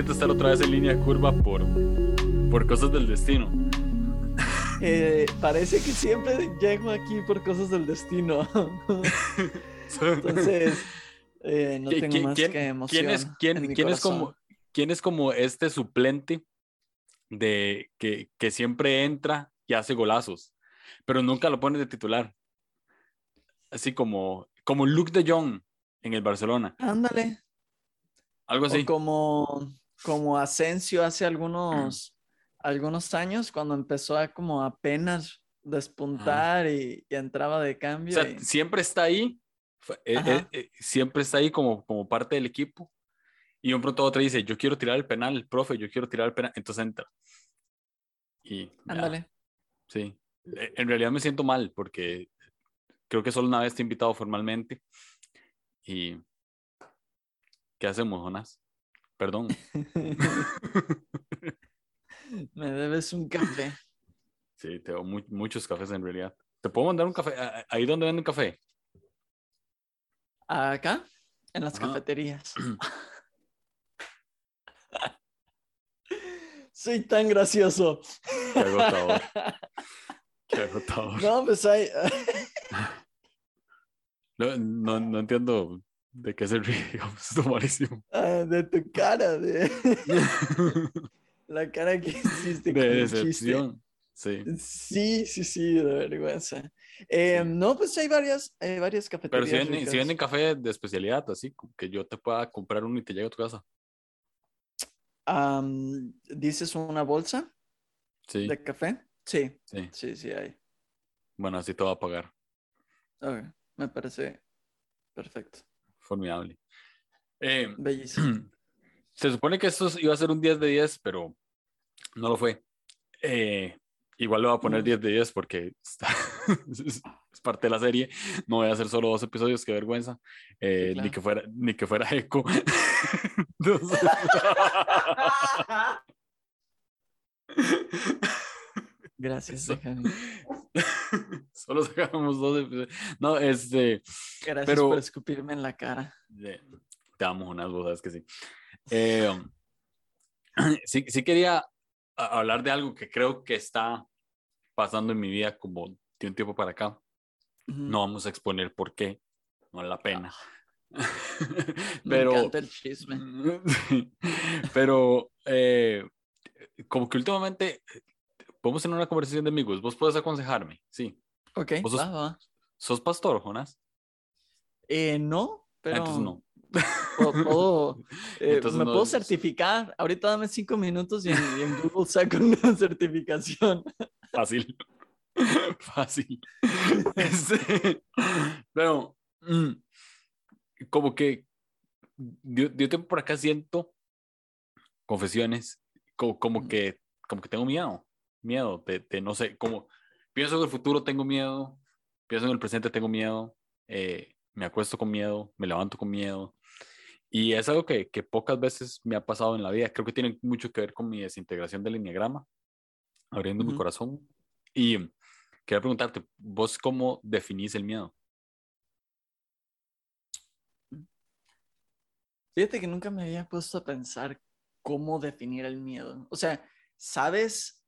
Siento estar otra vez en línea curva por, por cosas del destino. Eh, parece que siempre llego aquí por cosas del destino. Entonces, eh, no ¿Qui- tengo qui- más quién- que emoción. ¿Quién es, quién, quién como, quién es como este suplente de que, que siempre entra y hace golazos, pero nunca lo pone de titular? Así como, como Luke de Jong en el Barcelona, Ándale. algo así. O como, como Asensio hace algunos, algunos años, cuando empezó a como apenas despuntar y, y entraba de O cambio. sea, y- siempre está ahí, eh, eh, eh, siempre está ahí como, como parte del equipo. Y un pronto otro dice, yo quiero tirar el penal, profe, yo quiero tirar el penal. Entonces entra. Y Ándale. sí. Eh, En realidad me siento mal porque creo que solo una vez te he invitado formalmente. Y ¿qué hacemos, Jonas? Perdón. Me debes un café. Sí, tengo mu- muchos cafés en realidad. ¿Te puedo mandar un café? ¿A- a- ¿Ahí donde venden café? Acá, en las Ajá. cafeterías. Soy tan gracioso. Qué agotador. Qué agotador. No, pues hay. No, no, no entiendo de qué se ríe, digamos, es malísimo. ah, de tu cara, de la cara que hiciste De decepción. Sí. Sí, sí, sí, de vergüenza. Eh, No, pues hay varias, hay varias Pero cafeterías. si venden, si venden café de especialidad, así que yo te pueda comprar uno y te llegue a tu casa. ¿Dices una bolsa Sí, de café? Sí, sí. sí, sí hay. Bueno, así te va a pagar. Ok, me parece perfecto. Formidable. Eh, Bellísimo. se supone que esto iba a ser un 10 de 10, pero no lo fue. Eh, igual le voy a poner Mm. 10 de 10 porque está- es es parte de la serie. No voy a hacer solo dos episodios, qué vergüenza. Eh, Sí, claro. Ni que fuera, ni que fuera eco. Entonces- Gracias. Solo sacamos dos episodios. No, este. Gracias Pero- por escupirme en la cara. eh, Te amo, unas sabes que sí. Eh, sí. Sí quería hablar de algo que creo que está pasando en mi vida como de un tiempo para acá. Ujú. No vamos a exponer por qué, no vale la pena. Me Pero, encanta el chisme. Pero eh, como que últimamente podemos tener una conversación de amigos. Vos puedes aconsejarme, sí. Ok, ¿Vos sos- va, va. ¿Sos pastor, Jonas? Eh, no, Ah, pero Entonces no. puedo- puedo, eh, Entonces me no puedo es- certificar. Ahorita dame cinco minutos y en, y en Google saco una certificación. Fácil. Fácil. Este, pero, mm, como que de, de tiempo por acá siento confesiones, como, como que, como que tengo miedo, miedo de, de no sé, como pienso en el futuro tengo miedo, pienso en el presente tengo miedo, eh, me acuesto con miedo, me levanto con miedo. Y es algo que, que pocas veces me ha pasado en la vida. Creo que tiene mucho que ver con mi desintegración del enneagrama, abriendo mi Ujú. corazón. Y quería preguntarte, ¿vos cómo definís el miedo? Fíjate que nunca me había puesto a pensar cómo definir el miedo. O sea, sabes,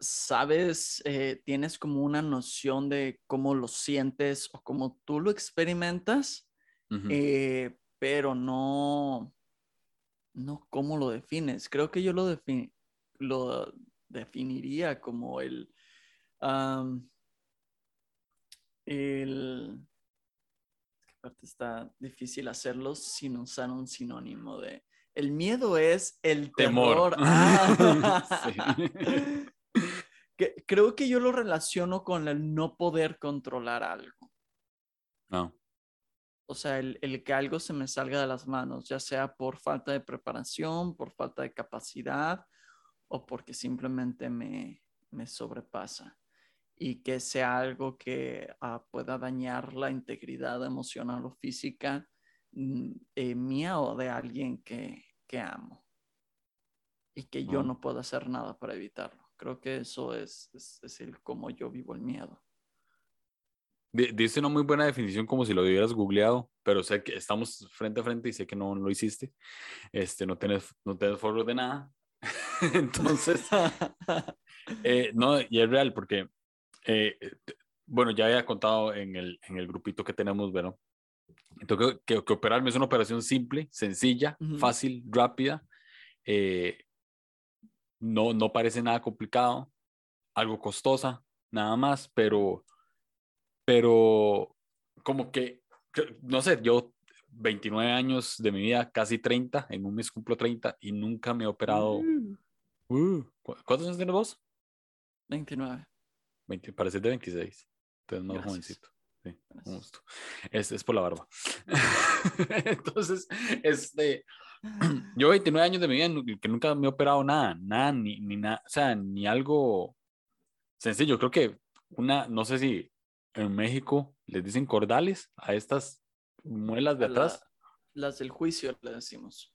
sabes, eh, tienes como una noción de cómo lo sientes o cómo tú lo experimentas, eh, pero no, no cómo lo defines. Creo que yo lo, defini- lo definiría como el, am, el, está difícil hacerlo sin usar un sinónimo de... El miedo es el Temor. temor. Ah. Sí. Que- creo que yo lo relaciono con el no poder controlar algo. No. O sea, el, el que algo se me salga de las manos, ya sea por falta de preparación, por falta de capacidad o porque simplemente me, me sobrepasa. Y que sea algo que ah, pueda dañar la integridad emocional o física mm, eh, mía o de alguien que, que amo. Y que yo Oh. no puedo hacer nada para evitarlo. Creo que eso es, es, es el cómo yo vivo el miedo. di- diste una muy buena definición como si lo hubieras googleado, pero sé que estamos frente a frente y sé que no lo hiciste. Este, no tenés, no tenés forros de nada. Entonces, eh, no, y es real porque, eh, bueno, ya había contado en el, en el grupito que tenemos, bueno, entonces, que, que operarme es una operación simple, sencilla, Ujú. fácil, rápida, eh, no, no parece nada complicado, algo costosa, nada más, pero, pero como que, no sé, yo 29 años de mi vida, casi 30, en un mes cumplo 30 y nunca me he operado. Mm, Uh, ¿cu- ¿Cuántos años tienes vos? 29. 20, pareces de 26. Entonces, más Gracias. jovencito. Sí, gusto. Es, es por la barba. Entonces, este, yo 29 años de mi vida que nunca me he operado nada, nada, ni, ni nada, o sea, ni algo sencillo. Creo que una, no sé si en México les dicen cordales a estas muelas de A la- atrás. las del juicio le decimos.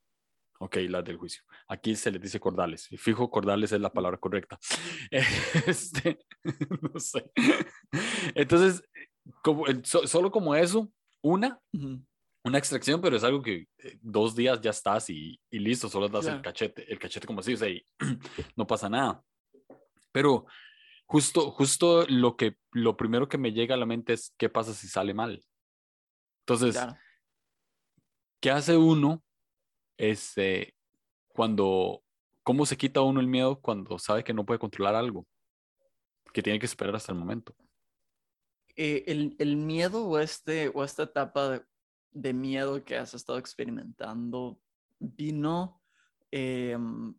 Ok, las del juicio. Aquí se les dice cordales. Y fijo, cordales es la palabra correcta. Este, no sé. Entonces, como, so- solo como eso, una, Ujú. Una extracción, pero es algo que eh, dos días ya estás y, y listo, solo das el Claro. cachete, el cachete como así, o sea, y no pasa nada. Pero justo, justo lo que, lo primero que me llega a la mente es qué pasa si sale mal. Entonces, Claro. ¿qué hace uno este, cuando, cómo se quita uno el miedo cuando sabe que no puede controlar algo? Que tiene que esperar hasta el momento. Eh, el, el miedo o, este, o esta etapa de, de miedo que has estado experimentando vino em,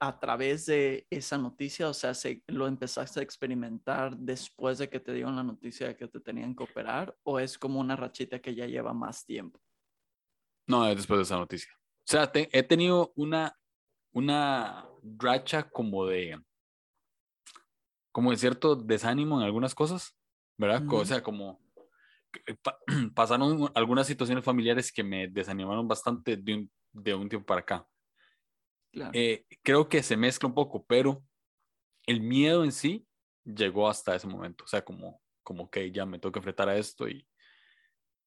a través de esa noticia, o sea, se, lo empezaste a experimentar después de que te dieron la noticia de que te tenían que operar, o es como una rachita que ya lleva más tiempo. No, es después de esa noticia. O sea, te- he tenido una, una racha como de, como de cierto desánimo en algunas cosas, ¿verdad? O sea, como pasaron algunas situaciones familiares que me desanimaron bastante de un, de un tiempo para acá. Claro. Eh, creo que se mezcla un poco, pero el miedo en sí llegó hasta ese momento. O sea, como, como que ya me tengo que enfrentar a esto y,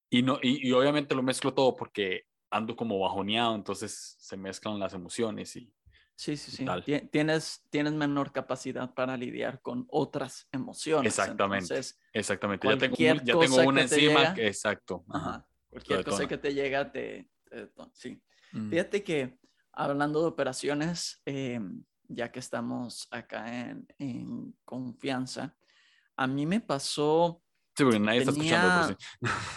y, no, y, y obviamente lo mezclo todo porque ando como bajoneado, entonces se mezclan las emociones y Sí, sí, sí. Tienes, tienes menor capacidad para lidiar con otras emociones. Exactamente. Entonces, exactamente. Ya tengo, cualquier un- ya tengo cosa una que te encima. llega- que- exacto. ajá, cualquier cosa que te llega te... sí. Mm, Fíjate que hablando de operaciones, eh, ya que estamos acá en, en confianza, a mí me pasó, Sí, porque nadie está escuchando. tenía-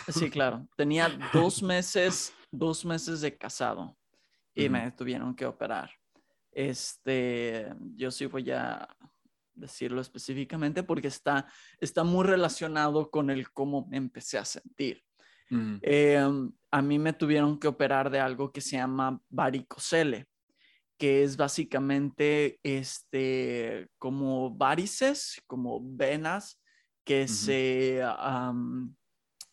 sí. sí, claro, tenía dos meses, dos meses de casado y me tuvieron que operar. Este, yo sí voy a decirlo específicamente porque está, está muy relacionado con el cómo me empecé a sentir. Mm, Eh, a mí me tuvieron que operar de algo que se llama varicocele, que es básicamente este, como varices, como venas que se,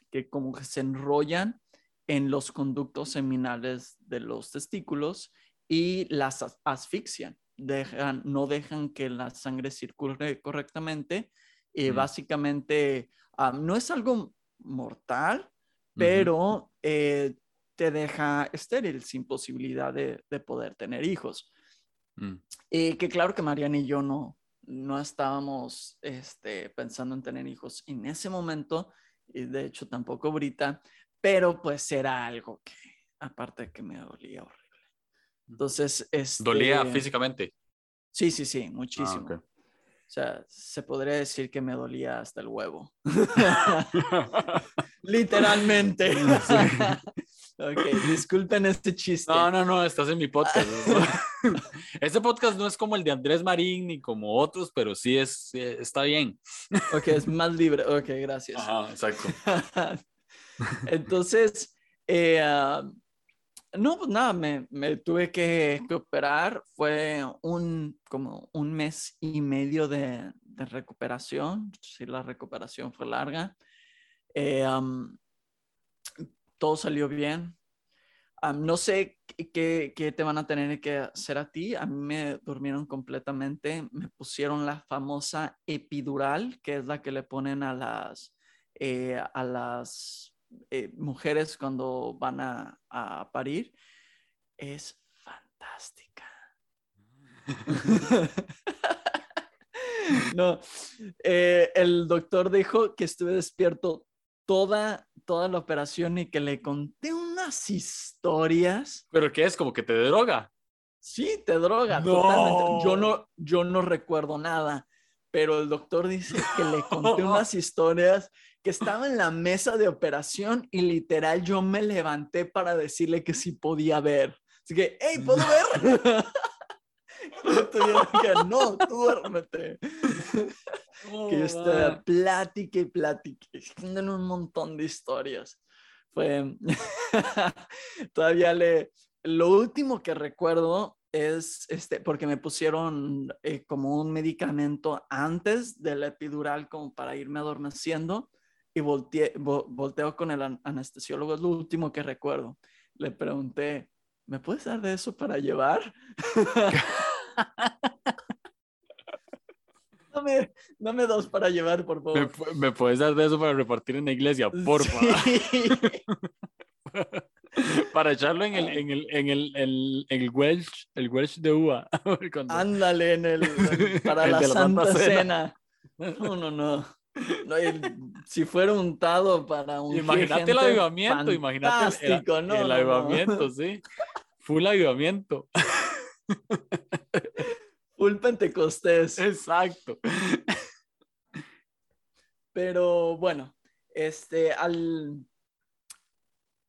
que como que se enrollan en los conductos seminales de los testículos y las as- asfixian, dejan, no dejan que la sangre circule correctamente. Y Mm. básicamente am, no es algo mortal, pero eh, te deja estéril sin posibilidad de, de poder tener hijos. Mm, Y que claro que Mariana y yo no, no estábamos este, pensando en tener hijos en ese momento, y de hecho tampoco ahorita, pero pues era algo que, aparte de que me dolía horrible. Entonces, este, Dolía físicamente. Sí, sí, sí, muchísimo. ok. O sea, se podría decir que me dolía hasta el huevo. Literalmente. Ok, disculpen este chiste. No, no, no, estás en mi podcast. Este podcast no es como el de Andrés Marín ni como otros, pero sí es, está bien. Ok, es más libre. Ok, gracias. Ajá, exacto. Entonces, eh, ah, no, pues nada, me, tuve que, que operar. Fue un, como un mes y medio de, recuperación. Sí, la recuperación fue larga. Eh, todo salió bien. No sé qué, qué te van a tener que hacer a ti. A mí me durmieron completamente. Me pusieron la famosa epidural, que es la que le ponen a las eh, a las eh, mujeres cuando van a, a parir es fantástica. no, eh, el doctor dijo que estuve despierto toda, toda la operación y que le conté unas historias. ¿Pero qué es? ¿Como que te droga? Sí, te droga, No. totalmente. Yo no, yo no recuerdo nada, pero el doctor dice que le conté unas historias que estaba en la mesa de operación y literal yo me levanté para decirle que sí podía ver. Así que, hey, ¿puedo ver? Que, no, tú duérmete. que yo estaba plática y plática, un montón de historias. Fue, todavía le, lo último que recuerdo es, este, porque me pusieron eh, como un medicamento antes de la epidural como para irme adormeciendo y volteé, vo- volteo con el an- anestesiólogo, es lo último que recuerdo. Le pregunté, ¿me puedes dar de eso para llevar? dame, dame dos para llevar, por ¿Me, favor. me puedes dar de eso para repartir en la iglesia? Porfa. Sí. para echarlo en el, en el, en el, el, el Welsh, el Welsh de uva. Ándale en el, para la Santa Santa Cena. Cena. No, no, no. Si fuera untado para un Imagínate el avivamiento, imagínate el, el, no, el no, no. avivamiento, sí. Full avivamiento. Full Pentecostés. Exacto. Pero bueno, este, al,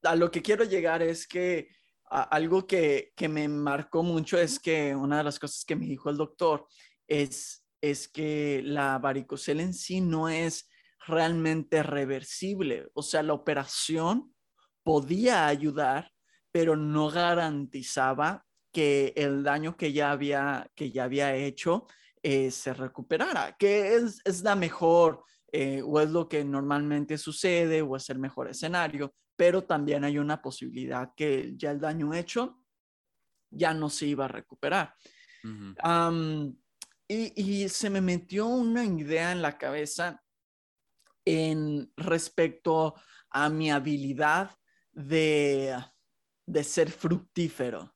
a lo que quiero llegar es que algo que, que me marcó mucho es que una de las cosas que me dijo el doctor es, es que la varicocele en sí no es realmente reversible. O sea, la operación podía ayudar, pero no garantizaba que el daño que ya había, que ya había hecho eh, se recuperara, que es la mejor eh, o es lo que normalmente sucede o es el mejor escenario, pero también hay una posibilidad que ya el daño hecho ya no se iba a recuperar. Ujú. Am, y, y se me metió una idea en la cabeza en respecto a mi habilidad de, de ser fructífero,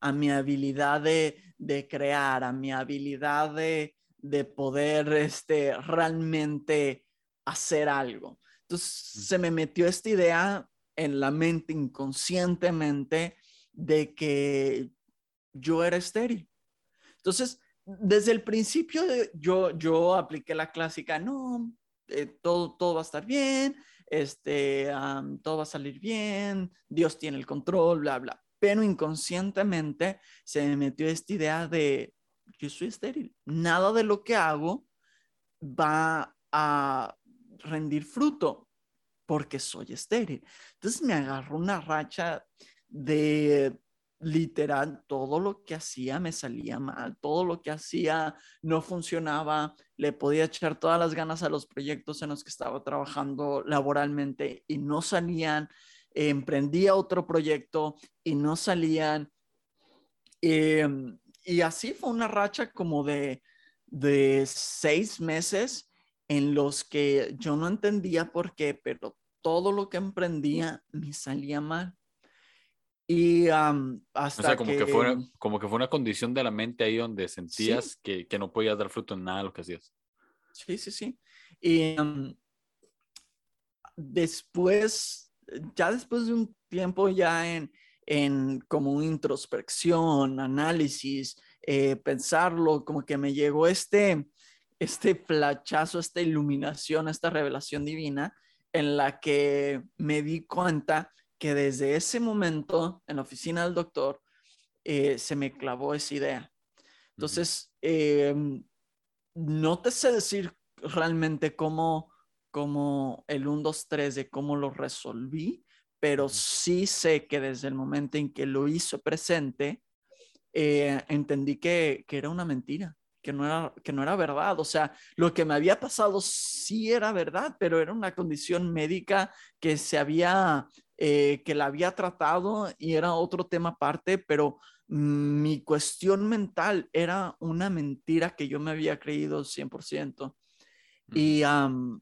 a mi habilidad de, de crear, a mi habilidad de, de poder este, realmente hacer algo. Entonces se me metió esta idea en la mente inconscientemente de que yo era estéril. Entonces, desde el principio yo, yo apliqué la clásica, no, eh, todo, todo va a estar bien, este, todo va a salir bien, Dios tiene el control, bla, bla. Pero inconscientemente se me metió esta idea de, yo soy estéril, nada de lo que hago va a rendir fruto porque soy estéril. Entonces me agarró una racha de literal, todo lo que hacía me salía mal, todo lo que hacía no funcionaba, le podía echar todas las ganas a los proyectos en los que estaba trabajando laboralmente y no salían, emprendía otro proyecto y no salían. Eh, y así fue una racha como de, de seis meses en los que yo no entendía por qué, pero todo lo que emprendía me salía mal. Y um, hasta O sea, como que, que fue, una- como que fue una condición de la mente ahí donde sentías que, que no podías dar fruto en nada de lo que hacías. Sí, sí, sí. Y um, después, ya después de un tiempo ya en, en como introspección, análisis, eh, pensarlo, como que me llegó este, este flachazo, esta iluminación, esta revelación divina en la que me di cuenta que desde ese momento en la oficina del doctor eh, se me clavó esa idea. Entonces, eh, no te sé decir realmente cómo, cómo el 1, 2, 3 de cómo lo resolví, pero sí sé que desde el momento en que lo hizo presente, eh, entendí que, que era una mentira, que no, era, que no era verdad. O sea, lo que me había pasado sí era verdad, pero era una condición médica que se había, eh, que la había tratado y era otro tema aparte, pero mi cuestión mental era una mentira que yo me había creído 100%. Y, am,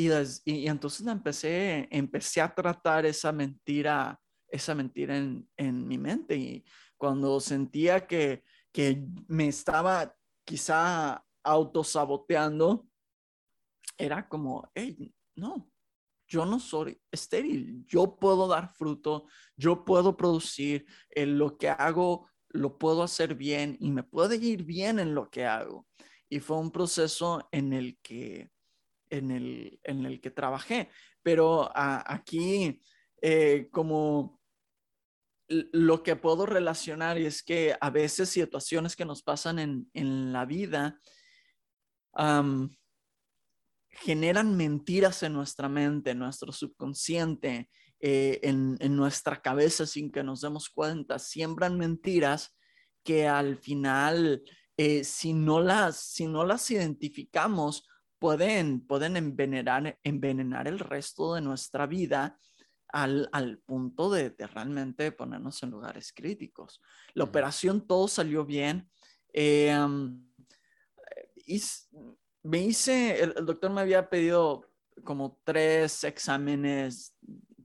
Y, y, entonces empecé, empecé a tratar esa mentira, esa mentira en, en mi mente. Y cuando sentía que, que me estaba quizá autosaboteando, era como, hey, no, yo no soy estéril, yo puedo dar fruto, yo puedo producir, en lo que hago lo puedo hacer bien y me puede ir bien en lo que hago. Y fue un proceso en el que, en el, en el que trabajé. Pero aquí, eh, como lo que puedo relacionar es que a veces situaciones que nos pasan en, en la vida generan mentiras en nuestra mente, en nuestro subconsciente, eh, en, en, nuestra cabeza sin que nos demos cuenta. Siembran mentiras que al final, eh, si, no las, si no las identificamos, pueden, pueden envenenar, envenenar el resto de nuestra vida al, al punto de, de, realmente ponernos en lugares críticos. La operación todo salió bien. Eh, y me hice, el, doctor me había pedido como tres exámenes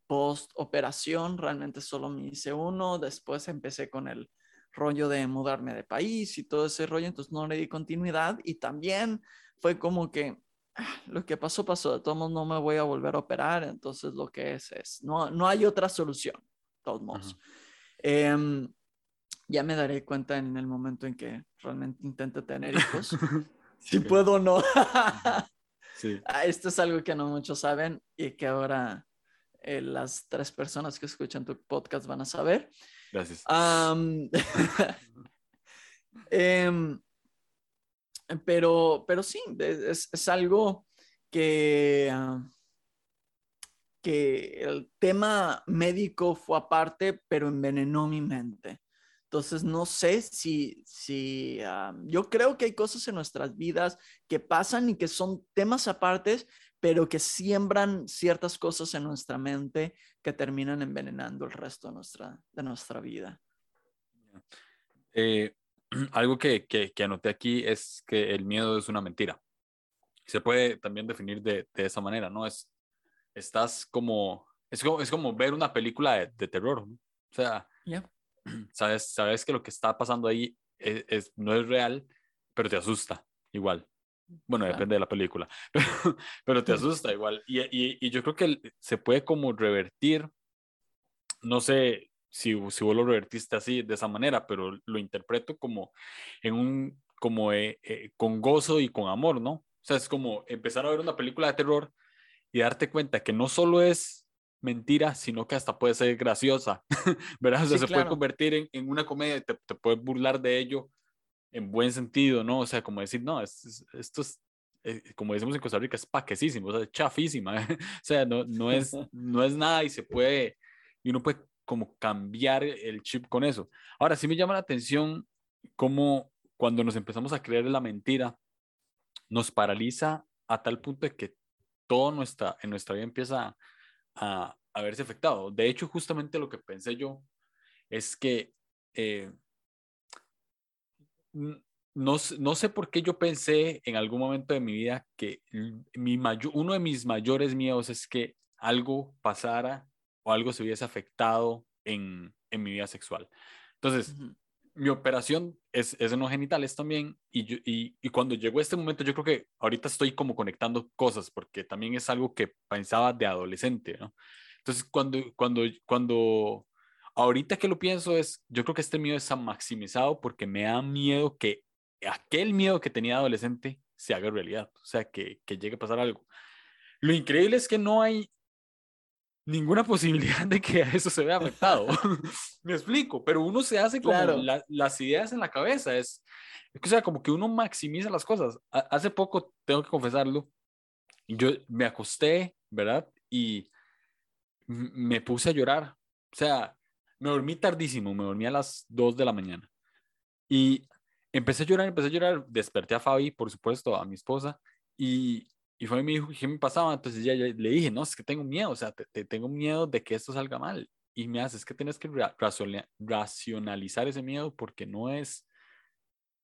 post operación, realmente solo me hice uno, después empecé con el rollo de mudarme de país y todo ese rollo, entonces no le di continuidad y también fue como que lo que pasó, pasó, de todos modos no me voy a volver a operar, entonces lo que es es, no, no hay otra solución, de todos modos. Em, ya me daré cuenta en el momento en que realmente intente tener hijos, si puedo o no. sí. Ah, esto es algo que no muchos saben y que ahora eh, las tres personas que escuchan tu podcast van a saber. Gracias. Em, pero, pero sí, es, es algo que, que el tema médico fue aparte, pero envenenó mi mente. Entonces, no sé si, si yo creo que hay cosas en nuestras vidas que pasan y que son temas apartes, pero que siembran ciertas cosas en nuestra mente que terminan envenenando el resto de nuestra, de nuestra vida. Eh, algo que, que, que, anoté aquí es que el miedo es una mentira. Se puede también definir de, de esa manera, ¿no? Es, estás como, es como, es como ver una película de, de terror, ¿no? O sea, sabes, sabes que lo que está pasando ahí es, no es real, pero te asusta igual. Bueno, depende de la película, pero, te asusta igual. Y, y, y, yo creo que se puede como revertir, no sé si, si vos lo revertiste así, de esa manera, pero lo interpreto como en un, como eh, eh, con gozo y con amor, ¿no? O sea, es como empezar a ver una película de terror y darte cuenta que no solo es mentira, sino que hasta puede ser graciosa, ¿verdad? O sea, se puede convertir en, en, una comedia, te, te puedes burlar de ello en buen sentido, ¿no? O sea, como decir, no, es, esto es, eh, como decimos en Costa Rica, es paquecísimo, o sea, es chafísima, o sea, no, no, es, no es nada y se puede, y uno puede como cambiar el chip con eso. Ahora, sí me llama la atención cómo cuando nos empezamos a creer la mentira, nos paraliza a tal punto de que todo nuestra, en nuestra vida empieza a, a verse afectado. De hecho, justamente lo que pensé yo es que eh, no, no, sé por qué yo pensé en algún momento de mi vida que mi mayor, uno de mis mayores miedos es que algo pasara o algo se hubiese afectado en, en mi vida sexual. Entonces, mi operación es, es en los genitales también y, yo, y, y, cuando llegó este momento yo creo que ahorita estoy como conectando cosas porque también es algo que pensaba de adolescente, ¿no? Entonces, cuando, cuando, cuando, ahorita que lo pienso es, yo creo que este miedo está maximizado porque me da miedo que aquel miedo que tenía adolescente se haga realidad, o sea, que, que llegue a pasar algo. Lo increíble es que no hay ninguna posibilidad de que eso se vea afectado. Me explico, pero uno se hace como las ideas en la cabeza. Es, o sea, como que uno maximiza las cosas. hace poco, tengo que confesarlo, yo me acosté, ¿verdad? Y me puse a llorar. O sea, me dormí tardísimo, me dormí a las 2 de la mañana. Y empecé a llorar, empecé a llorar, desperté a Fabi, por supuesto, a mi esposa, y, y fue y me dijo, ¿qué me pasaba? Entonces ya, le dije, no, es que tengo miedo, o sea, te, tengo miedo de que esto salga mal. Y me hace, es que tienes que racionalizar ese miedo porque no es,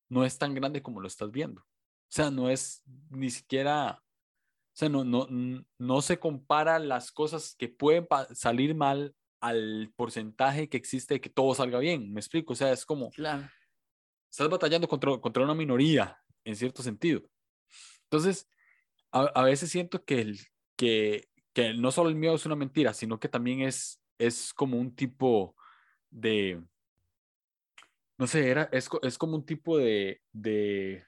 no es tan grande como lo estás viendo. O sea, no es ni siquiera, O sea, no, no, no se compara las cosas que pueden salir mal al porcentaje que existe de que todo salga bien. ¿Me explico? O sea, es como... Claro. Estás batallando contra, contra una minoría, en cierto sentido. Entonces, a, a veces siento que, el, que, que no solo el miedo es una mentira, sino que también es, es como un tipo de... No sé, era, es, es como un tipo de, de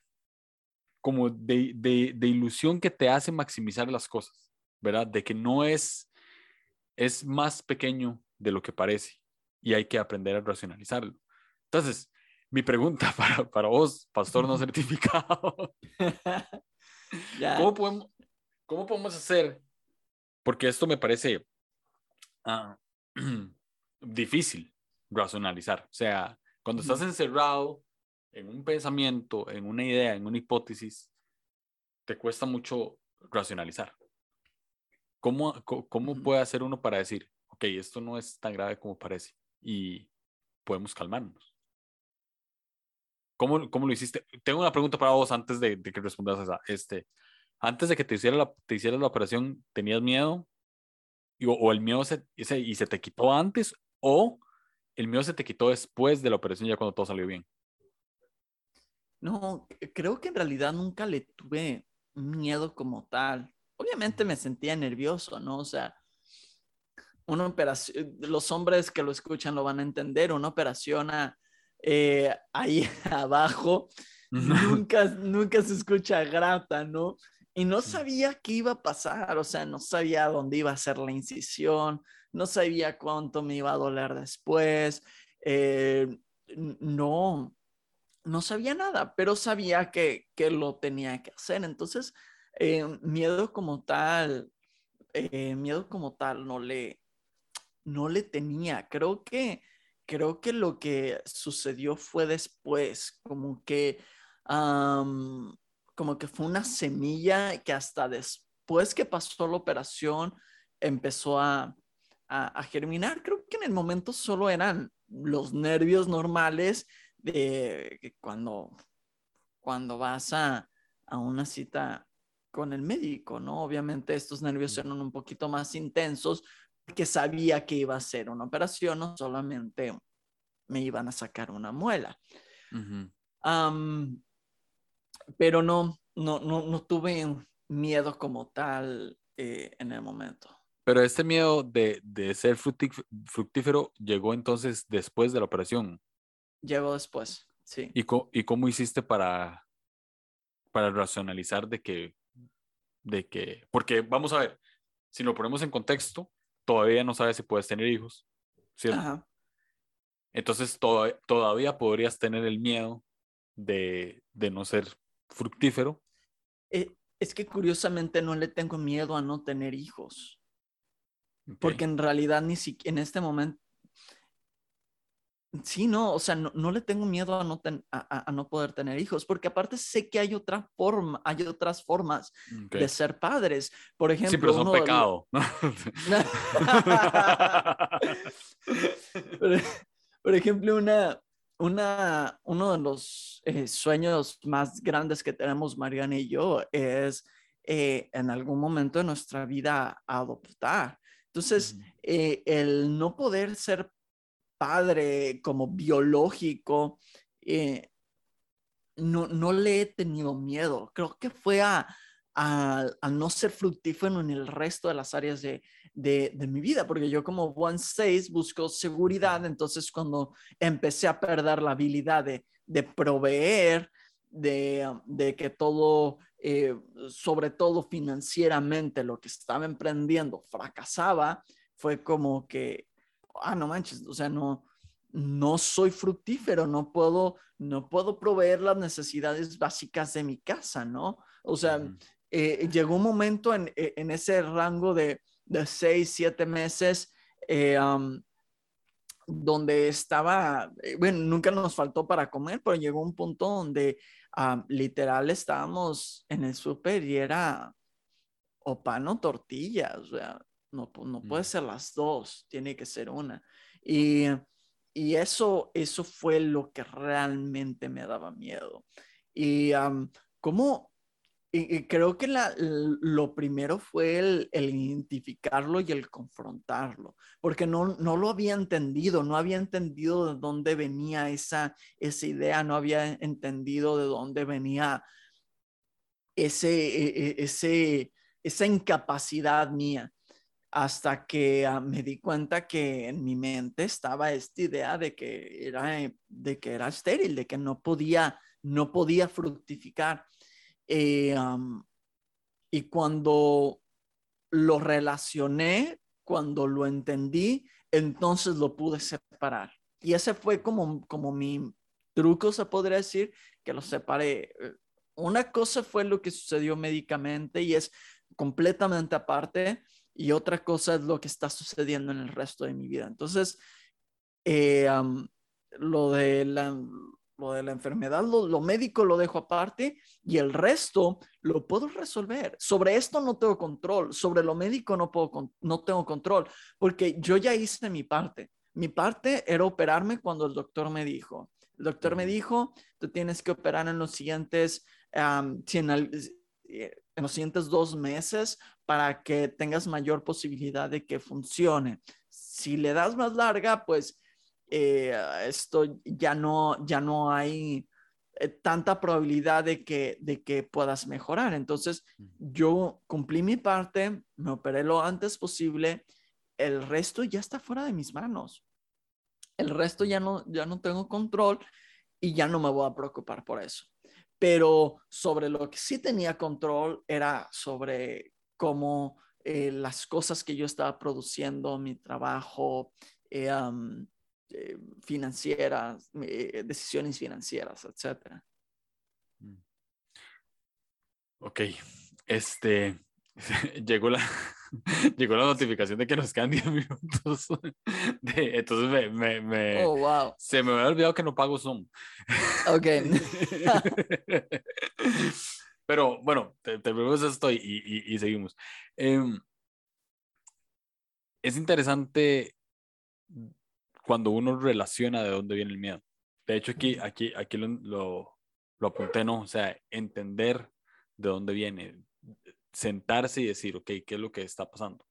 como de, de, de, ilusión que te hace maximizar las cosas, ¿verdad? De que no es, es más pequeño de lo que parece y hay que aprender a racionalizarlo. Entonces, mi pregunta para, para vos, pastor no certificado, ¿cómo, podemos, ¿cómo podemos hacer? Porque esto me parece uh, difícil racionalizar. O sea, cuando estás encerrado en un pensamiento, en una idea, en una hipótesis, te cuesta mucho racionalizar. ¿Cómo, cómo puede hacer uno para decir, ok, esto no es tan grave como parece y podemos calmarnos? ¿Cómo, cómo lo hiciste? Tengo una pregunta para vos antes de, que respondas a esa. Este, antes de que te hiciera la, te hicieras la operación, ¿tenías miedo? Y, o, el miedo se, ese, y se te quitó antes o el miedo se te quitó después de la operación ya cuando todo salió bien? No, creo que en realidad nunca le tuve miedo como tal. Obviamente me sentía nervioso, ¿no? O sea, una operación, los hombres que lo escuchan lo van a entender, una operación eh, ahí abajo nunca, nunca se escucha grata, ¿no? Y no sabía qué iba a pasar, o sea, no sabía dónde iba a ser la incisión, no sabía cuánto me iba a doler después, eh, no, no sabía nada, pero sabía que, lo tenía que hacer. Entonces, eh, miedo como tal, eh, miedo como tal no le, no le tenía. Creo que, creo que lo que sucedió fue después, como que, como que fue una semilla que hasta después que pasó la operación empezó a, a germinar. Creo que en el momento solo eran los nervios normales de cuando, cuando vas a, a una cita con el médico, ¿no? Obviamente estos nervios eran un poquito más intensos porque sabía que iba a ser una operación, no solamente me iban a sacar una muela. pero no, no, no, no tuve miedo como tal eh, en el momento. Pero este miedo de, de ser fructífero llegó entonces después de la operación. Llegó después, sí. ¿Y, ¿Y cómo hiciste para, para racionalizar de que, de que, porque vamos a ver, si lo ponemos en contexto, todavía no sabes si puedes tener hijos, ¿cierto? Entonces todavía podrías tener el miedo de, de no ser fructífero. Eh, es que curiosamente no le tengo miedo a no tener hijos. Porque en realidad ni siquiera en este momento Sí, no, o sea, no, le tengo miedo a no, a, no, poder tener hijos, porque aparte sé que hay otra forma, hay otras formas de ser padres. Por ejemplo, sí, pero son pecado. por, ejemplo, una, una, uno de los eh, sueños más grandes que tenemos Mariana y yo es eh, en algún momento de nuestra vida adoptar. Entonces, eh, el no poder ser padre, como biológico, eh, no, no le he tenido miedo. Creo que fue a, a, no ser fructífero en el resto de las áreas de, de, mi vida, porque yo como One 6 busco seguridad, entonces cuando empecé a perder la habilidad de, de proveer, de, de, que todo, eh, sobre todo financieramente, lo que estaba emprendiendo fracasaba, fue como que ah, no manches, o sea, no, no soy fructífero, no puedo, no puedo proveer las necesidades básicas de mi casa, ¿no? O sea, eh, llegó un momento en, e, en, ese rango de, de seis, siete meses, eh, donde estaba, eh, bueno, nunca nos faltó para comer, pero llegó un punto donde literal estábamos en el súper y era o pan o tortillas, o sea, no, no puede mm. ser las dos, tiene que ser una. Y, y eso, eso fue lo que realmente me daba miedo. Y cómo, y, creo que la, lo primero fue el, identificarlo y el confrontarlo, porque no, no lo había entendido, no había entendido de dónde venía esa, esa idea, no había entendido de dónde venía ese, e, e, ese, esa incapacidad mía hasta que ah, me di cuenta que en mi mente estaba esta idea de que era, de que era estéril, de que no podía, no podía fructificar. Eh, y cuando lo relacioné, cuando lo entendí, entonces lo pude separar. Y ese fue como, como mi truco, se podría decir, que lo separé. Una cosa fue lo que sucedió médicamente y es completamente aparte y otra cosa es lo que está sucediendo en el resto de mi vida. Entonces, eh, lo de la, lo de la enfermedad, lo, médico lo dejo aparte y el resto lo puedo resolver. Sobre esto no tengo control, sobre lo médico no, puedo, no tengo control, porque yo ya hice mi parte. Mi parte era operarme cuando el doctor me dijo. El doctor me dijo, tú tienes que operar en los siguientes, en, eh, en los siguientes dos meses para que tengas mayor posibilidad de que funcione. Si le das más larga, pues eh, esto ya no, ya no hay eh, tanta probabilidad de que, de que puedas mejorar. Entonces, yo cumplí mi parte, me operé lo antes posible, el resto ya está fuera de mis manos. El resto ya no, ya no tengo control y ya no me voy a preocupar por eso. Pero sobre lo que sí tenía control era sobre cómo eh, las cosas que yo estaba produciendo, mi trabajo, eh, eh, financieras, decisiones financieras, etc. Mm. Ok, este, llegó la, llegó la notificación de que nos quedan 10 minutos. entonces me, me, oh, wow. se me había olvidado que no pago Zoom. Ok. Pero bueno, terminamos esto y, y, y seguimos. Em, es interesante cuando uno relaciona de dónde viene el miedo. De hecho, aquí, aquí, aquí lo, lo, apunté, ¿no? O sea, entender de dónde viene, sentarse y decir, ok, ¿qué es lo que está pasando?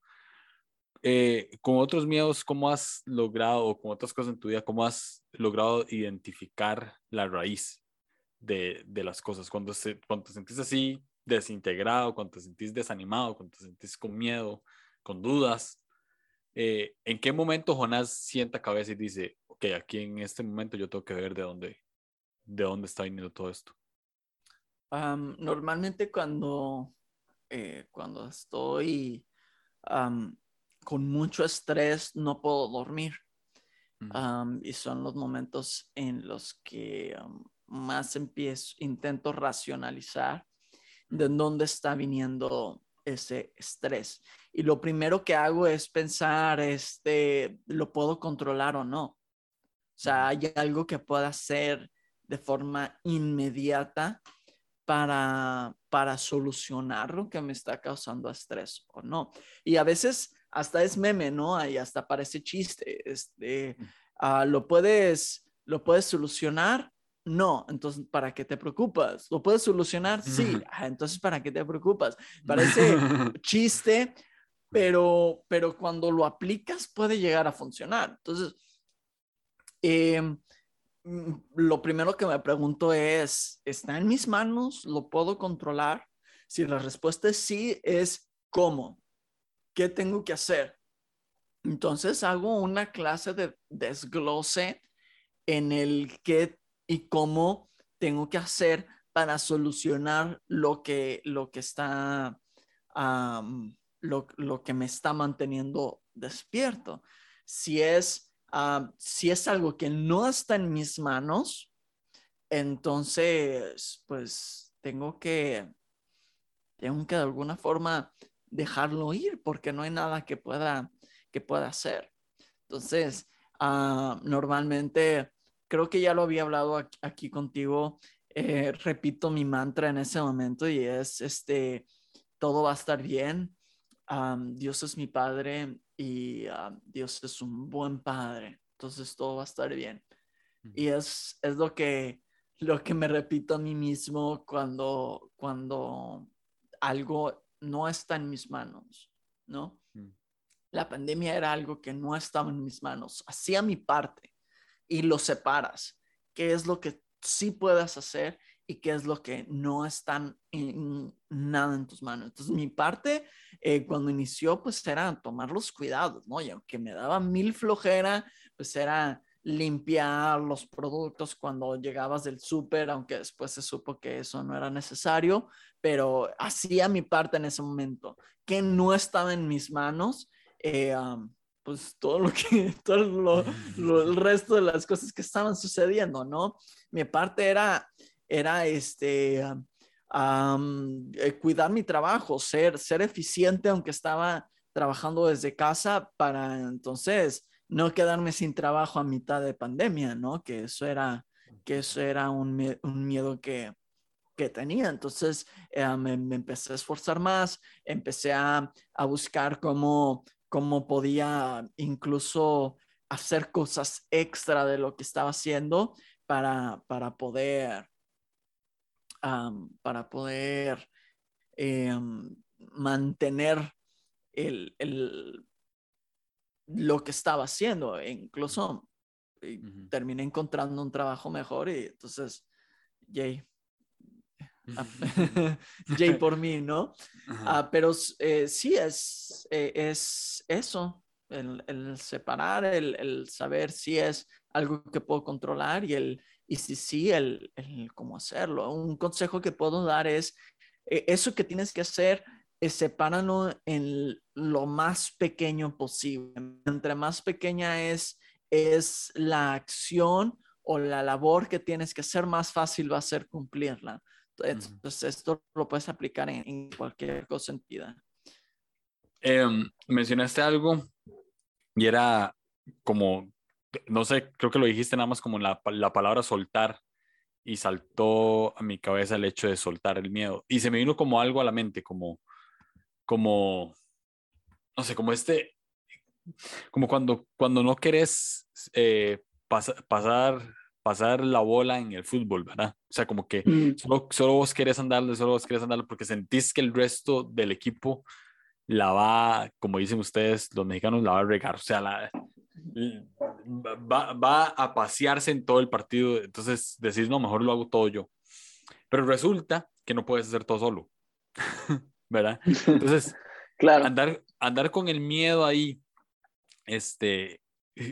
Eh, con otros miedos, ¿cómo has logrado, o con otras cosas en tu vida, cómo has logrado identificar la raíz de, de las cosas? Cuando, se, cuando te sentís así desintegrado, cuando te sentís desanimado, cuando te sentís con miedo, con dudas, eh, ¿en qué momento Jonás sienta cabeza y dice, ok, aquí en este momento yo tengo que ver de dónde, de dónde está viniendo todo esto? normalmente cuando, eh, cuando estoy con mucho estrés no puedo dormir. Mm. y son los momentos en los que más empiezo, intento racionalizar de dónde está viniendo ese estrés. Y lo primero que hago es pensar, este, ¿lo puedo controlar o no? O sea, ¿hay algo que pueda hacer de forma inmediata para, para solucionar lo que me está causando estrés o no? Y a veces hasta es meme, ¿no? Ahí hasta parece chiste. Este, uh, lo, puedes, lo puedes solucionar no, entonces, ¿para qué te preocupas? ¿Lo puedes solucionar? Sí. Ah, entonces, ¿para qué te preocupas? Parece chiste, pero, pero cuando lo aplicas puede llegar a funcionar. Entonces, mm, lo primero que me pregunto es, ¿está en mis manos? ¿Lo puedo controlar? Si la respuesta es sí, es ¿cómo? ¿Qué tengo que hacer? Entonces hago una clase de desglose en el que y cómo tengo que hacer para solucionar lo que, lo que está, lo, que me está manteniendo despierto. Si es, si es algo que no está en mis manos, entonces, pues tengo que, tengo que de alguna forma dejarlo ir porque no hay nada que pueda, que pueda hacer. Entonces, normalmente creo que ya lo había hablado aquí, contigo. Eh, repito mi mantra en ese momento y es, este, todo va a estar bien. Dios es mi padre y Dios es un buen padre. Entonces todo va a estar bien. Y es, es lo que, lo que me repito a mí mismo cuando, cuando algo no está en mis manos, ¿no? Mm. La pandemia era algo que no estaba en mis manos. Hacía mi parte y lo separas. ¿Qué es lo que sí puedes hacer y qué es lo que no está en, nada en tus manos? Entonces, mi parte eh, cuando inició, pues era tomar los cuidados, ¿no? Y aunque me daba mil flojera, pues era limpiar los productos cuando llegabas del súper, aunque después se supo que eso no era necesario, pero hacía mi parte en ese momento, que no estaba en mis manos, eh, pues todo lo que, todo el resto de las cosas que estaban sucediendo, ¿no? Mi parte era, era este, eh, cuidar mi trabajo, ser, ser eficiente, aunque estaba trabajando desde casa para entonces no quedarme sin trabajo a mitad de pandemia, ¿no? Que eso era, que eso era un, miedo que, que tenía. Entonces eh, me, empecé a esforzar más, empecé a, buscar cómo, cómo podía incluso hacer cosas extra de lo que estaba haciendo para, para poder, para poder em, mantener el, lo que estaba haciendo. E incluso terminé encontrando un trabajo mejor y entonces, Jay. Jay por mí, ¿no? Ah, pero eh, sí, es, eh, es eso, el, separar, el, saber si es algo que puedo controlar y, el, y si sí, el, el cómo hacerlo. Un consejo que puedo dar es, eso que tienes que hacer, sepáralo en lo más pequeño posible. Entre más pequeña es, es la acción o la labor que tienes que hacer, más fácil va a ser cumplirla. Entonces, esto lo puedes aplicar en, cualquier cosa en vida. Em, mencionaste algo y era como, no sé, creo que lo dijiste nada más como la, la palabra soltar y saltó a mi cabeza el hecho de soltar el miedo. Y se me vino como algo a la mente, como, como, no sé, como este, como cuando, cuando no querés eh, pasar, pasar la bola en el fútbol, ¿verdad? O sea, como que mm. solo, solo, vos querés andarle, solo vos querés andarle porque sentís que el resto del equipo la va, como dicen ustedes, los mexicanos, la va a regar, o sea, la, va, va a pasearse en todo el partido, entonces decís, no, mejor lo hago todo yo. Pero resulta que no puedes hacer todo solo. ¿verdad? Entonces, claro. andar, andar con el miedo ahí, este,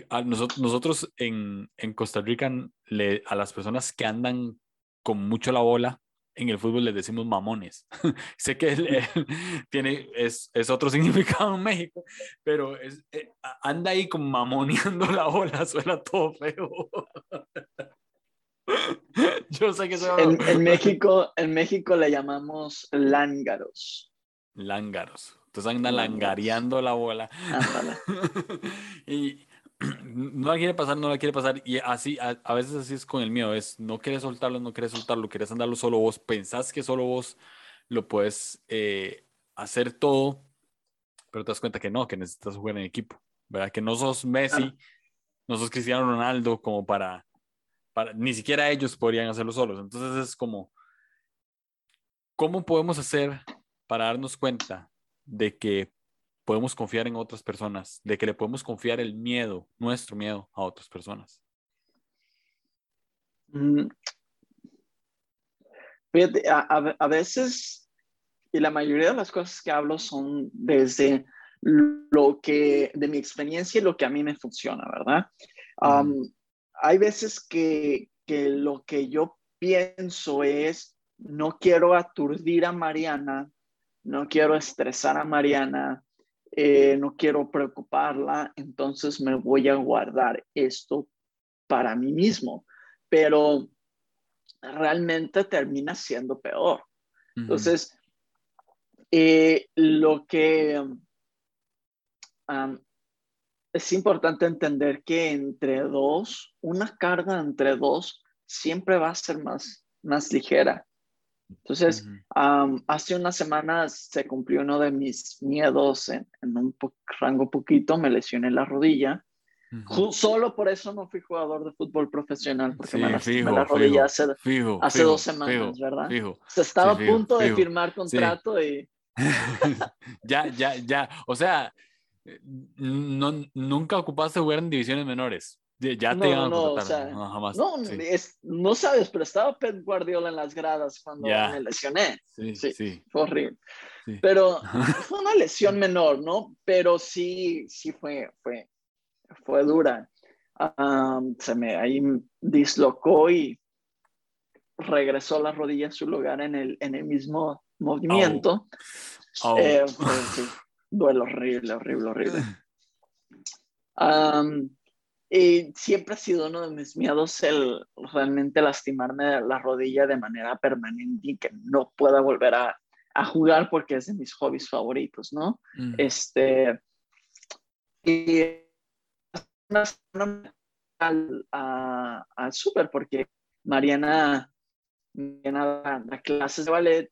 a nosotros, nosotros en, en Costa Rica, le, a las personas que andan con mucho la bola, en el fútbol les decimos mamones. sé que tiene, es, es, otro significado en México, pero es, eh, anda ahí como mamoneando la bola, suena todo feo. Yo sé que en, en, México, en México le llamamos lángaros. Lángaros. Entonces anda langareando la bola. y no la quiere pasar, no la quiere pasar. Y así, a, veces así es con el miedo. Es no quieres soltarlo, no quieres soltarlo, quieres andarlo solo vos. Pensás que solo vos lo puedes eh, hacer todo, pero te das cuenta que no, que necesitas jugar en equipo. ¿Verdad? Que no sos Messi, no sos Cristiano Ronaldo como para, para, ni siquiera ellos podrían hacerlo solos. Entonces es como, ¿cómo podemos hacer para darnos cuenta de que podemos confiar en otras personas, de que le podemos confiar el miedo, nuestro miedo a otras personas? Mm. Fíjate, a, veces, y la mayoría de las cosas que hablo son desde lo que, de mi experiencia y lo que a mí me funciona, ¿verdad? hay veces que, que lo que yo pienso es, no quiero aturdir a Mariana no quiero estresar a Mariana, eh, no quiero preocuparla, entonces me voy a guardar esto para mí mismo, pero realmente termina siendo peor. Entonces, eh, lo que es importante entender que entre dos, una carga entre dos siempre va a ser más, más ligera. Entonces, hace unas semanas se cumplió uno de mis miedos en, un rango poquito, me lesioné la rodilla Solo por eso no fui jugador de fútbol profesional, porque me lastimé la rodilla hace, hace dos semanas, ¿verdad? Se estaba a punto de firmar contrato y... ya, ya, ya. O sea, no, nunca ocupaste jugar en divisiones menores. Ya te a no, o sea, no, jamás. No, es, no sabes, pero estaba Pep Guardiola en las gradas cuando me lesioné. Sí, sí, Fue horrible. Pero fue una lesión menor, ¿no? Pero sí, sí fue, fue, fue dura. se me ahí dislocó y regresó la rodilla a su lugar en el, en el mismo movimiento. Eh, sí, duelo horrible, horrible, horrible. y siempre ha sido uno de mis miedos el realmente lastimarme la rodilla de manera permanente y que no pueda volver a, a jugar porque es de mis hobbies favoritos, ¿no? Mm. Este, y al, al súper porque Mariana, Mariana la, clases de ballet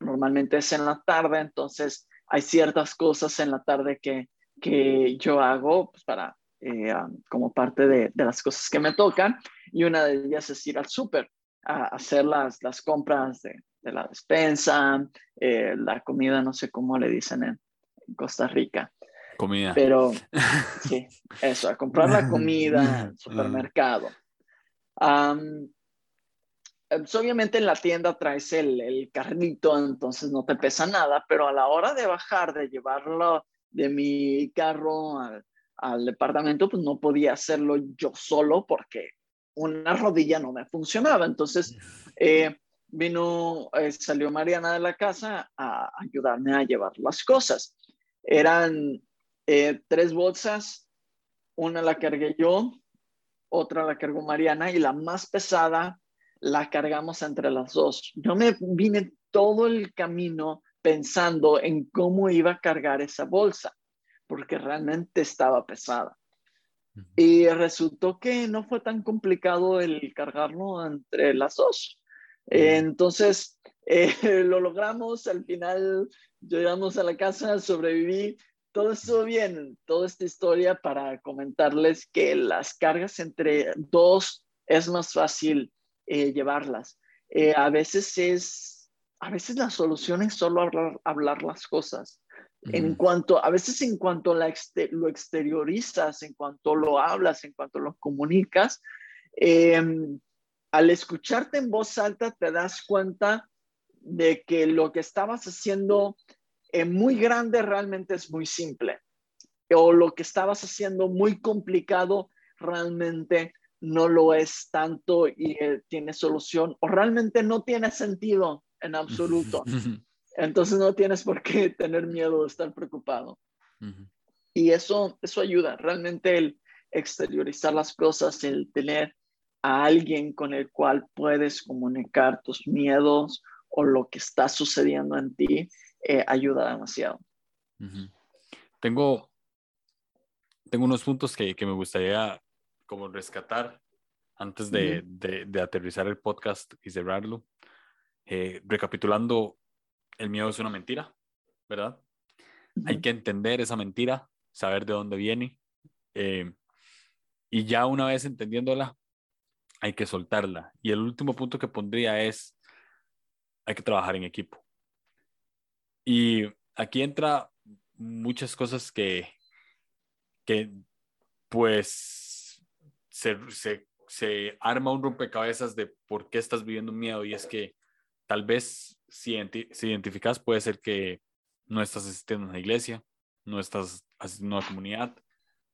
normalmente es en la tarde, entonces hay ciertas cosas en la tarde que, que yo hago pues, para eh, como parte de, de, las cosas que me tocan y una de ellas es ir al súper a hacer las, las compras de, de la despensa, eh, la comida, no sé cómo le dicen en, Costa Rica. Comida. Pero sí, eso, a comprar la comida en supermercado. Pues, obviamente en la tienda traes el, el carrito, entonces no te pesa nada, pero a la hora de bajar, de llevarlo de mi carro al, al departamento, pues no podía hacerlo yo solo porque una rodilla no me funcionaba. Entonces, eh, vino, eh, salió Mariana de la casa a ayudarme a llevar las cosas. Eran eh, tres bolsas, una la cargué yo, otra la cargó Mariana y la más pesada la cargamos entre las dos. Yo me vine todo el camino pensando en cómo iba a cargar esa bolsa, porque realmente estaba pesada. Y resultó que no fue tan complicado el cargarlo entre las dos. entonces, eh, lo logramos, al final llegamos a la casa, sobreviví, todo estuvo bien, toda esta historia para comentarles que las cargas entre dos es más fácil eh, llevarlas. Eh, a veces es, a veces la solución es solo hablar, hablar las cosas. En cuanto, a veces en cuanto la lo exteriorizas, en cuanto lo hablas, en cuanto lo comunicas, em, al escucharte en voz alta te das cuenta de que lo que estabas haciendo eh, muy grande realmente es muy simple. O lo que estabas haciendo muy complicado realmente no lo es tanto y eh, tiene solución. O realmente no tiene sentido en absoluto. Entonces no tienes por qué tener miedo de estar preocupado. Y eso, eso ayuda. Realmente el exteriorizar las cosas, el tener a alguien con el cual puedes comunicar tus miedos o lo que está sucediendo en ti, eh, ayuda demasiado. Tengo, tengo unos puntos que, que, me gustaría como rescatar antes de, de, aterrizar el podcast y cerrarlo. Eh, recapitulando, el miedo es una mentira, ¿verdad? Hay que entender esa mentira, saber de dónde viene. Eh, y ya una vez entendiéndola, hay que soltarla. Y el último punto que pondría es, hay que trabajar en equipo. Y aquí entra muchas cosas que, que pues, se, se, se arma un rompecabezas de por qué estás viviendo un miedo. Y es que tal vez si, si identificas, puede ser que no estás asistiendo a una iglesia, no estás asistiendo a una comunidad,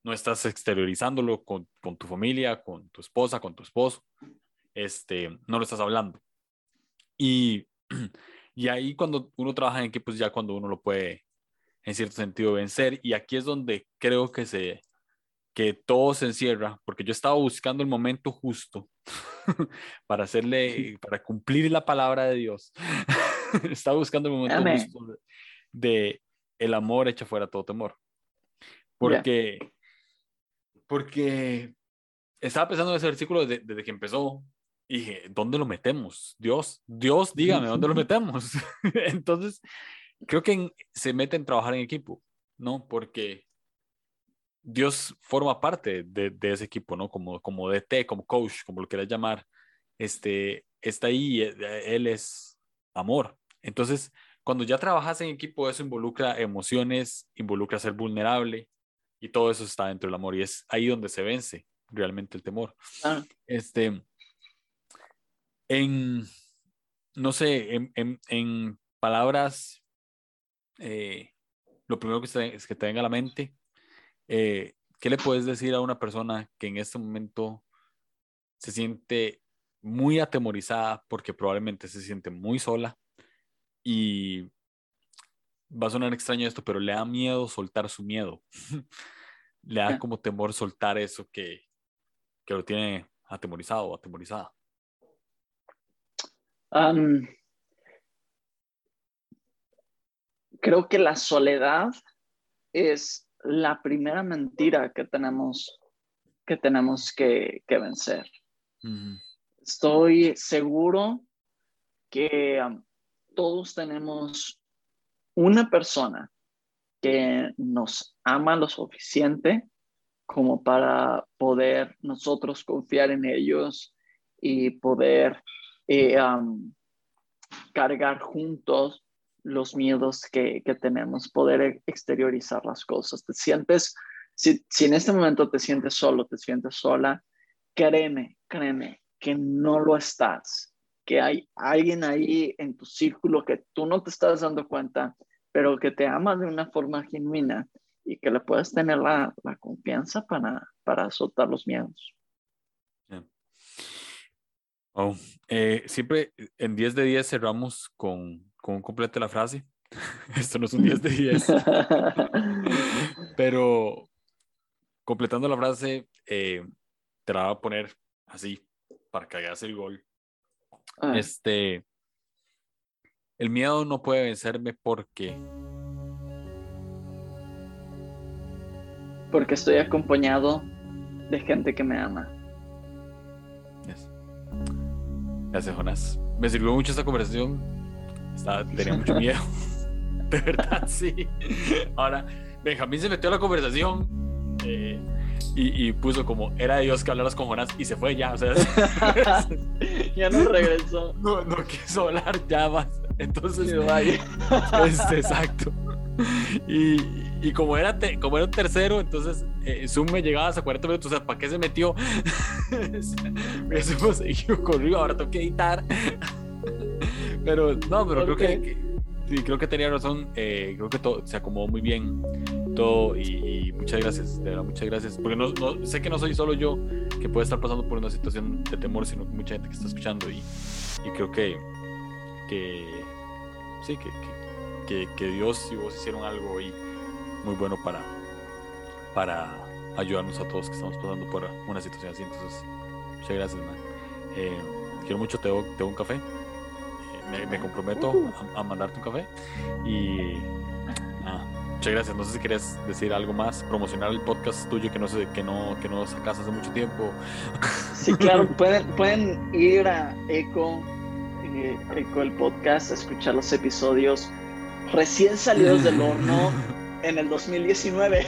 no estás exteriorizándolo con, con, tu familia, con tu esposa, con tu esposo, este, no lo estás hablando. Y Y ahí cuando uno trabaja en equipos, ya cuando uno lo puede, en cierto sentido, vencer. Y aquí es donde creo que, se, que todo se encierra, porque yo estaba buscando el momento justo para hacerle, para cumplir la palabra de Dios. estaba buscando el momento justo de, el amor echa fuera todo temor. Porque, porque estaba pensando en ese versículo desde que empezó, y dije, ¿dónde lo metemos? Dios, Dios, dígame, ¿dónde lo metemos? Entonces, creo que se mete en trabajar en equipo, ¿no? Porque Dios forma parte de, de, ese equipo, ¿no? Como, como DT, como coach, como lo quieras llamar, este, está ahí, eh, Él es amor. Entonces, cuando ya trabajas en equipo, eso involucra emociones, involucra ser vulnerable y todo eso está dentro del amor y es ahí donde se vence realmente el temor. Ah. Este, en, no sé, en, en, en palabras, eh, lo primero que, se, que te venga a la mente, eh, ¿qué le puedes decir a una persona que en este momento se siente muy atemorizada porque probablemente se siente muy sola y va a sonar extraño esto, pero le da miedo soltar su miedo. le da como temor soltar eso que, que lo tiene atemorizado o atemorizada. creo que la soledad es la primera mentira que tenemos que, tenemos que, vencer. Estoy seguro que todos tenemos una persona que nos ama lo suficiente como para poder nosotros confiar en ellos y poder eh, cargar juntos los miedos que, tenemos, poder exteriorizar las cosas. Te sientes, si, si en este momento te sientes solo, te sientes sola, créeme, créeme que no lo estás que hay alguien ahí en tu círculo que tú no te estás dando cuenta, pero que te ama de una forma genuina y que le puedes tener la, la confianza para, para soltar los miedos. Oh, eh, siempre en 10 de 10 cerramos con, con un completo la frase. Esto no es un 10 de 10. pero completando la frase, eh, te la voy a poner así para que hagas el gol. Ah. Este, el miedo no puede vencerme porque... Porque estoy acompañado de gente que me ama. Gracias, Jonas. Me sirvió mucho esta conversación. Estaba, tenía mucho miedo. De verdad, sí. Ahora, Benjamín se metió a la conversación. Eh, y, puso como, era Dios que hablaras con Jonás y se fue ya, o sea, ya no regresó. No, no quiso hablar ya más. Entonces, este, exacto. Y, y, como, era como era un tercero, entonces eh, Zoom me llegaba hasta 40 minutos, o sea, ¿para qué se metió? Corrido, ahora tengo que editar. pero no, pero creo que, sí, creo que tenía razón, eh, creo que todo se acomodó muy bien todo y, muchas gracias, de verdad, muchas gracias, porque no, sé que no soy solo yo que puede estar pasando por una situación de temor, sino que mucha gente que está escuchando y, y creo que, que sí, que, que, que, Dios y vos hicieron algo ahí muy bueno para, para ayudarnos a todos que estamos pasando por una situación así, entonces muchas gracias, man. Eh, quiero mucho, te doy, un café. Eh, me, comprometo a, mandarte un café y Muchas gracias. No sé si querías decir algo más, promocionar el podcast tuyo que no sé, que no, que no sacas hace mucho tiempo. Sí, claro, pueden, pueden ir a Eco, eh, Eco el podcast, a escuchar los episodios recién salidos del horno en el 2019.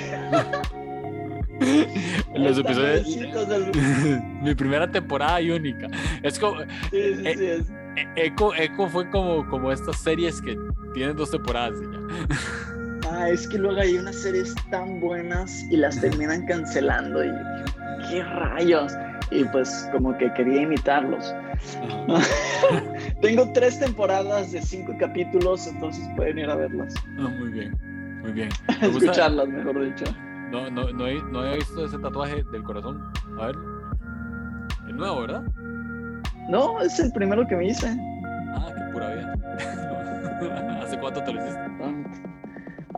los episodios mi primera temporada y única es como sí, sí, eh, sí, Eco, Eco fue como, como estas series que tienen dos temporadas ya Ah, es que luego hay unas series tan buenas y las terminan cancelando y qué rayos. Y pues como que quería imitarlos. Tengo tres temporadas de cinco capítulos, entonces pueden ir a verlas. Ah, muy bien, muy bien. Escucharlas, mejor dicho. No, no, no, he, no he visto ese tatuaje del corazón. A ver. Es nuevo, ¿verdad? No, es el primero que me hice. Ah, qué pura vida. ¿Hace cuánto te lo hiciste?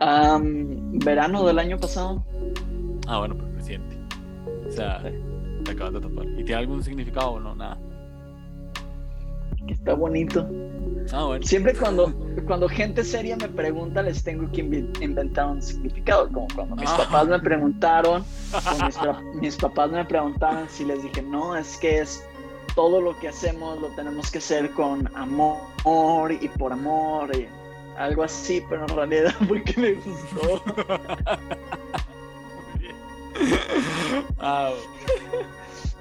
Verano del año pasado. Ah, bueno, pues reciente. O sea, te acabas de tapar. ¿Y tiene algún significado o no? Nada. Está bonito. Ah, bueno. Siempre cuando, cuando gente seria me pregunta, les tengo que inventar un significado. Como cuando mis ah. papás me preguntaron, mis, mis, papás me preguntaron si les dije, no, es que es todo lo que hacemos lo tenemos que hacer con amor y por amor. Y, algo así, pero en realidad porque me gustó. Muy bien. Ah,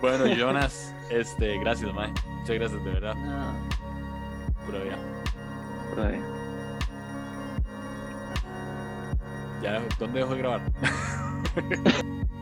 bueno, Jonas, este, gracias, Mae. Muchas gracias, de verdad. Pura vida. Por ahí. Ya, ¿dónde dejo de grabar?